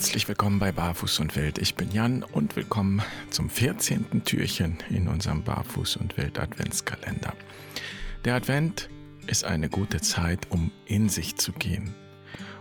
Herzlich willkommen bei Barfuß und Wild. Ich bin Jan und willkommen zum 14. Türchen in unserem Barfuß und Wild Adventskalender. Der Advent ist eine gute Zeit, um in sich zu gehen.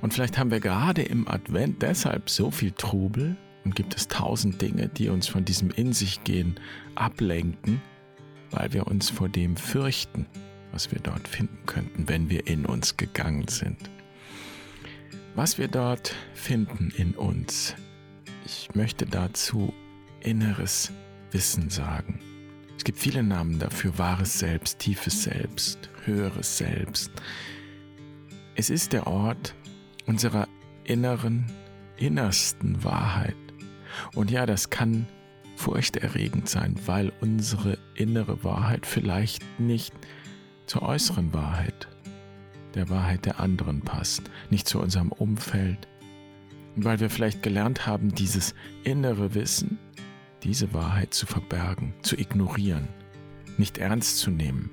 Und vielleicht haben wir gerade im Advent deshalb so viel Trubel und gibt es tausend Dinge, die uns von diesem In sich gehen ablenken, weil wir uns vor dem fürchten, was wir dort finden könnten, wenn wir in uns gegangen sind. Was wir dort finden in uns, ich möchte dazu inneres Wissen sagen. Es gibt viele Namen dafür, wahres Selbst, tiefes Selbst, höheres Selbst. Es ist der Ort unserer inneren, innersten Wahrheit. Und ja, das kann furchterregend sein, weil unsere innere Wahrheit vielleicht nicht zur äußeren Wahrheit der Wahrheit der anderen passt, nicht zu unserem Umfeld. Und weil wir vielleicht gelernt haben, dieses innere Wissen, diese Wahrheit zu verbergen, zu ignorieren, nicht ernst zu nehmen.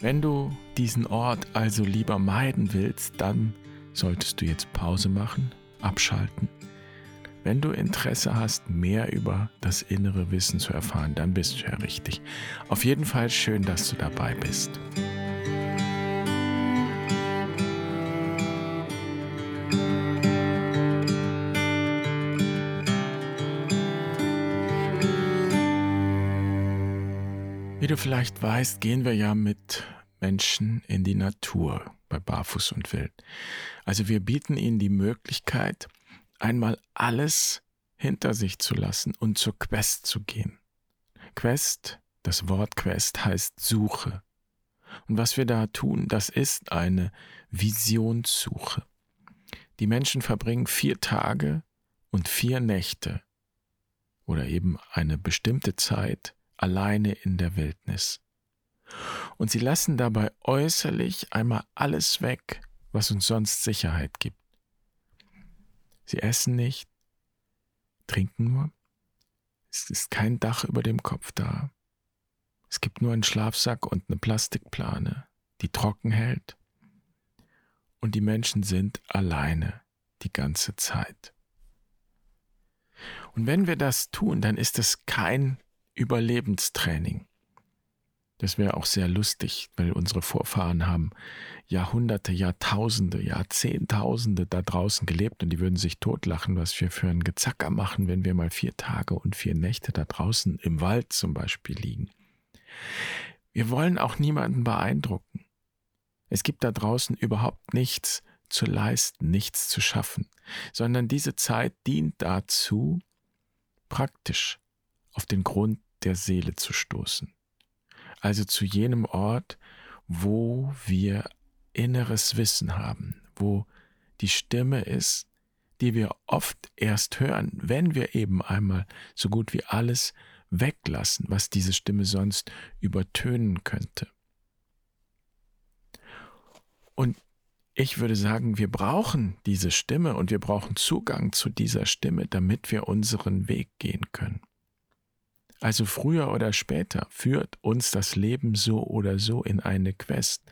Wenn du diesen Ort also lieber meiden willst, dann solltest du jetzt Pause machen, abschalten. Wenn du Interesse hast, mehr über das innere Wissen zu erfahren, dann bist du ja richtig. Auf jeden Fall schön, dass du dabei bist. Wie du vielleicht weißt, gehen wir ja mit Menschen in die Natur bei Barfuß und Wild. Also wir bieten ihnen die Möglichkeit, einmal alles hinter sich zu lassen und zur Quest zu gehen. Quest, das Wort Quest heißt Suche. Und was wir da tun, das ist eine Visionssuche. Die Menschen verbringen vier Tage und vier Nächte oder eben eine bestimmte Zeit alleine in der Wildnis. Und sie lassen dabei äußerlich einmal alles weg, was uns sonst Sicherheit gibt. Sie essen nicht, trinken nur, es ist kein Dach über dem Kopf da. Es gibt nur einen Schlafsack und eine Plastikplane, die trocken hält. Und die Menschen sind alleine die ganze Zeit. Und wenn wir das tun, dann ist es kein Überlebenstraining. Das wäre auch sehr lustig, weil unsere Vorfahren haben Jahrhunderte, Jahrtausende, Jahrzehntausende da draußen gelebt und die würden sich totlachen, was wir für ein Gezacker machen, wenn wir mal vier Tage und vier Nächte da draußen im Wald zum Beispiel liegen. Wir wollen auch niemanden beeindrucken. Es gibt da draußen überhaupt nichts zu leisten, nichts zu schaffen, sondern diese Zeit dient dazu, praktisch auf den Grund der Seele zu stoßen. Also zu jenem Ort, wo wir inneres Wissen haben, wo die Stimme ist, die wir oft erst hören, wenn wir eben einmal so gut wie alles weglassen, was diese Stimme sonst übertönen könnte. Und ich würde sagen, wir brauchen diese Stimme und wir brauchen Zugang zu dieser Stimme, damit wir unseren Weg gehen können. Also früher oder später führt uns das Leben so oder so in eine Quest,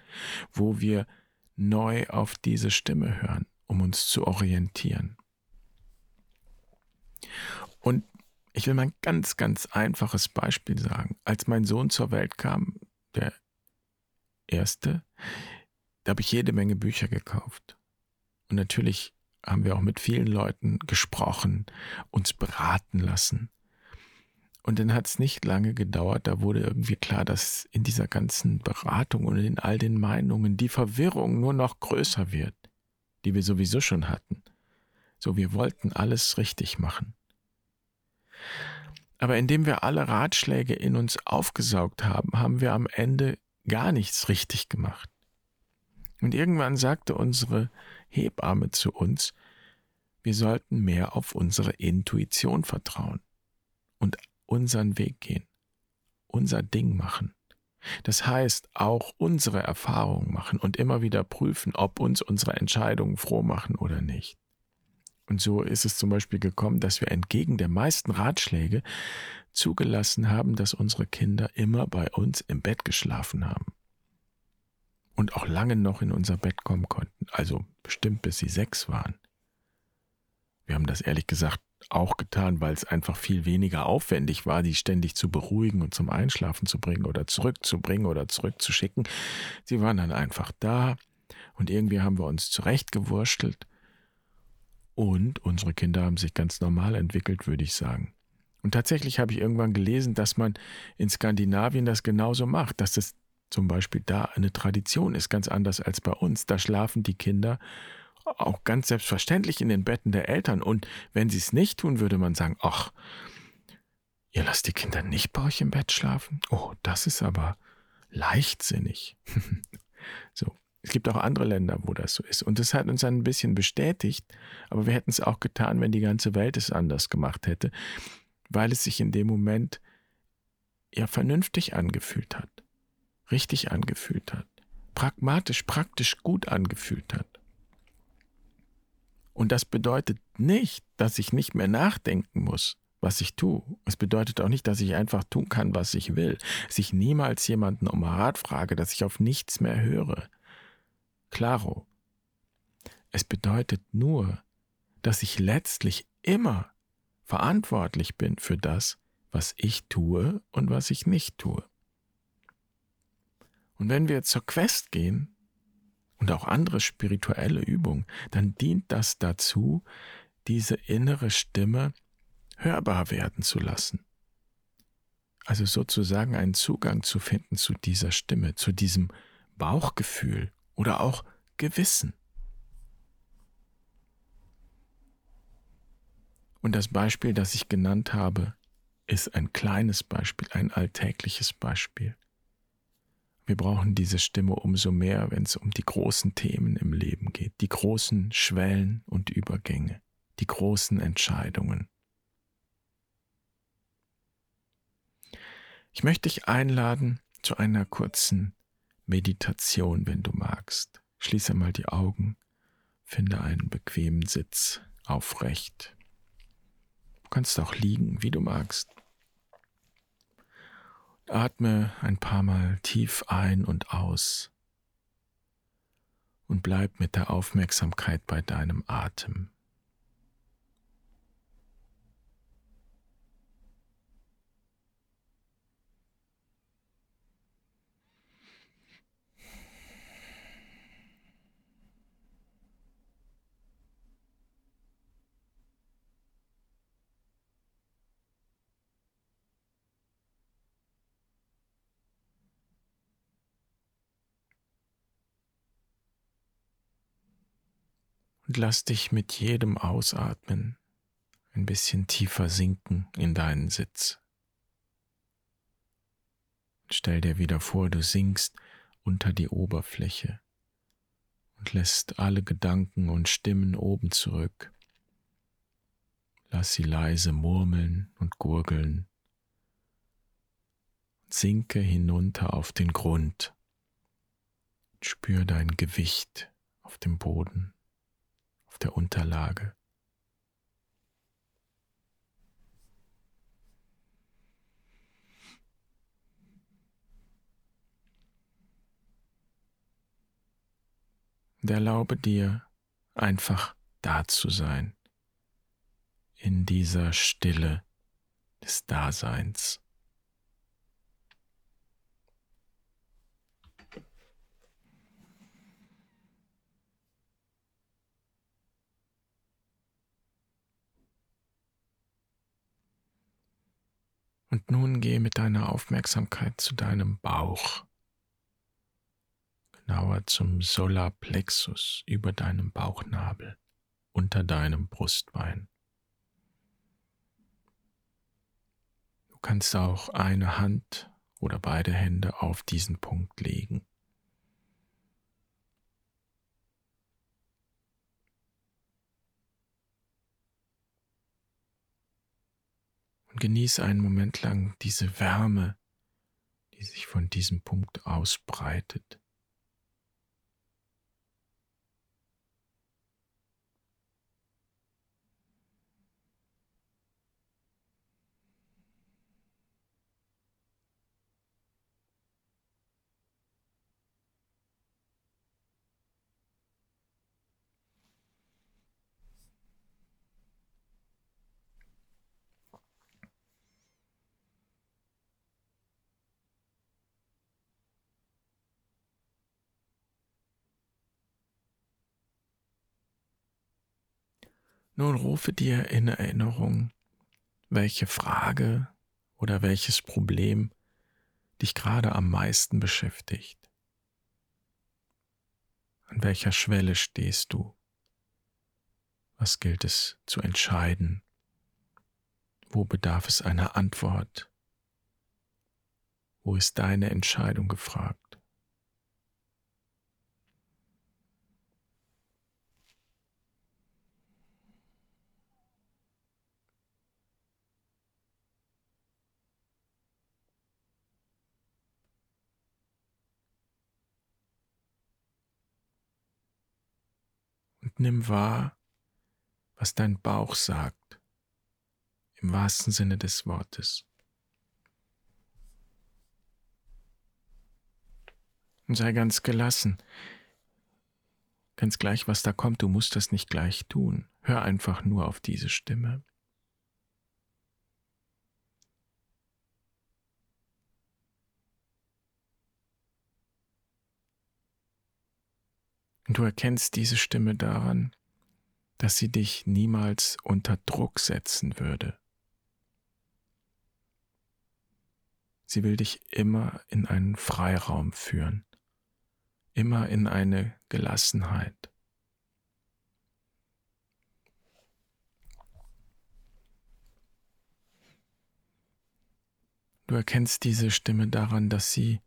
wo wir neu auf diese Stimme hören, um uns zu orientieren. Und ich will mal ein ganz, ganz einfaches Beispiel sagen. Als mein Sohn zur Welt kam, der erste, da habe ich jede Menge Bücher gekauft. Und natürlich haben wir auch mit vielen Leuten gesprochen, uns beraten lassen. Und dann hat es nicht lange gedauert, da wurde irgendwie klar, dass in dieser ganzen Beratung und in all den Meinungen die Verwirrung nur noch größer wird, die wir sowieso schon hatten. So, wir wollten alles richtig machen. Aber indem wir alle Ratschläge in uns aufgesaugt haben, haben wir am Ende gar nichts richtig gemacht. Und irgendwann sagte unsere Hebamme zu uns, wir sollten mehr auf unsere Intuition vertrauen und unseren Weg gehen, unser Ding machen. Das heißt, auch unsere Erfahrungen machen und immer wieder prüfen, ob uns unsere Entscheidungen froh machen oder nicht. Und so ist es zum Beispiel gekommen, dass wir entgegen der meisten Ratschläge zugelassen haben, dass unsere Kinder immer bei uns im Bett geschlafen haben. Und auch lange noch in unser Bett kommen konnten, also bestimmt bis sie sechs waren. Wir haben das ehrlich gesagt auch getan, weil es einfach viel weniger aufwendig war, die ständig zu beruhigen und zum Einschlafen zu bringen oder zurückzubringen oder zurückzuschicken. Sie waren dann einfach da und irgendwie haben wir uns zurechtgewurschtelt und unsere Kinder haben sich ganz normal entwickelt, würde ich sagen. Und tatsächlich habe ich irgendwann gelesen, dass man in Skandinavien das genauso macht, dass es zum Beispiel da eine Tradition ist, ganz anders als bei uns. Da schlafen die Kinder auch ganz selbstverständlich in den Betten der Eltern. Und wenn sie es nicht tun, würde man sagen, ach, ihr lasst die Kinder nicht bei euch im Bett schlafen? Oh, das ist aber leichtsinnig. so. Es gibt auch andere Länder, wo das so ist. Und das hat uns ein bisschen bestätigt, aber wir hätten es auch getan, wenn die ganze Welt es anders gemacht hätte, weil es sich in dem Moment ja vernünftig angefühlt hat, richtig angefühlt hat, pragmatisch, praktisch gut angefühlt hat. Und das bedeutet nicht, dass ich nicht mehr nachdenken muss, was ich tue. Es bedeutet auch nicht, dass ich einfach tun kann, was ich will, dass ich niemals jemanden um Rat frage, dass ich auf nichts mehr höre. Claro. Es bedeutet nur, dass ich letztlich immer verantwortlich bin für das, was ich tue und was ich nicht tue. Und wenn wir zur Quest gehen, und auch andere spirituelle Übungen, dann dient das dazu, diese innere Stimme hörbar werden zu lassen. Also sozusagen einen Zugang zu finden zu dieser Stimme, zu diesem Bauchgefühl oder auch Gewissen. Und das Beispiel, das ich genannt habe, ist ein kleines Beispiel, ein alltägliches Beispiel. Wir brauchen diese Stimme umso mehr, wenn es um die großen Themen im Leben geht, die großen Schwellen und Übergänge, die großen Entscheidungen. Ich möchte dich einladen zu einer kurzen Meditation, wenn du magst. Schließe mal die Augen, finde einen bequemen Sitz aufrecht. Du kannst auch liegen, wie du magst. Atme ein paar Mal tief ein und aus und bleib mit der Aufmerksamkeit bei deinem Atem. Und lass dich mit jedem Ausatmen ein bisschen tiefer sinken in deinen Sitz. Stell dir wieder vor, du sinkst unter die Oberfläche und lässt alle Gedanken und Stimmen oben zurück. Lass sie leise murmeln und gurgeln. Sinke hinunter auf den Grund. Spür dein Gewicht auf dem Boden auf der Unterlage. Und erlaube dir einfach da zu sein, in dieser Stille des Daseins. Und nun geh mit deiner Aufmerksamkeit zu deinem Bauch, genauer zum Solarplexus über deinem Bauchnabel, unter deinem Brustbein. Du kannst auch eine Hand oder beide Hände auf diesen Punkt legen. Und genieße einen Moment lang diese Wärme, die sich von diesem Punkt ausbreitet. Nun rufe dir in Erinnerung, welche Frage oder welches Problem dich gerade am meisten beschäftigt. An welcher Schwelle stehst du? Was gilt es zu entscheiden? Wo bedarf es einer Antwort? Wo ist deine Entscheidung gefragt? Nimm wahr, was dein Bauch sagt, im wahrsten Sinne des Wortes. Und sei ganz gelassen, ganz gleich, was da kommt, du musst das nicht gleich tun, hör einfach nur auf diese Stimme. Und du erkennst diese Stimme daran, dass sie dich niemals unter Druck setzen würde. Sie will dich immer in einen Freiraum führen, immer in eine Gelassenheit. Du erkennst diese Stimme daran, dass sie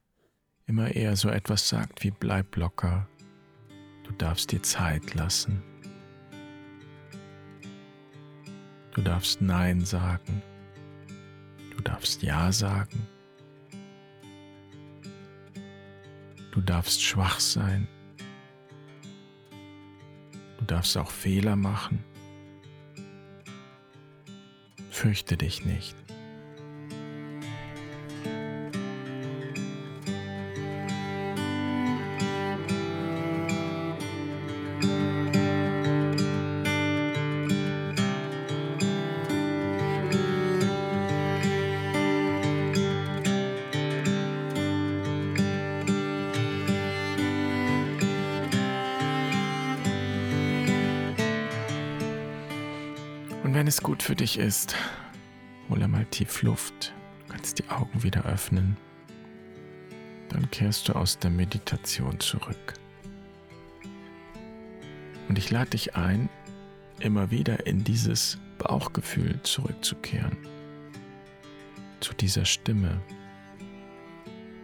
immer eher so etwas sagt wie bleib locker, Du darfst dir Zeit lassen. Du darfst Nein sagen. Du darfst Ja sagen. Du darfst schwach sein. Du darfst auch Fehler machen. Fürchte dich nicht. Wenn es gut für dich ist, hol einmal tief Luft, du kannst die Augen wieder öffnen, dann kehrst du aus der Meditation zurück. Und ich lade dich ein, immer wieder in dieses Bauchgefühl zurückzukehren, zu dieser Stimme.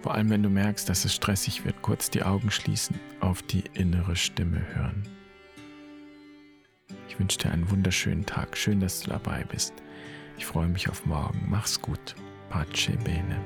Vor allem wenn du merkst, dass es stressig wird, kurz die Augen schließen, auf die innere Stimme hören. Ich wünsche dir einen wunderschönen Tag. Schön, dass du dabei bist. Ich freue mich auf morgen. Mach's gut. Pace bene.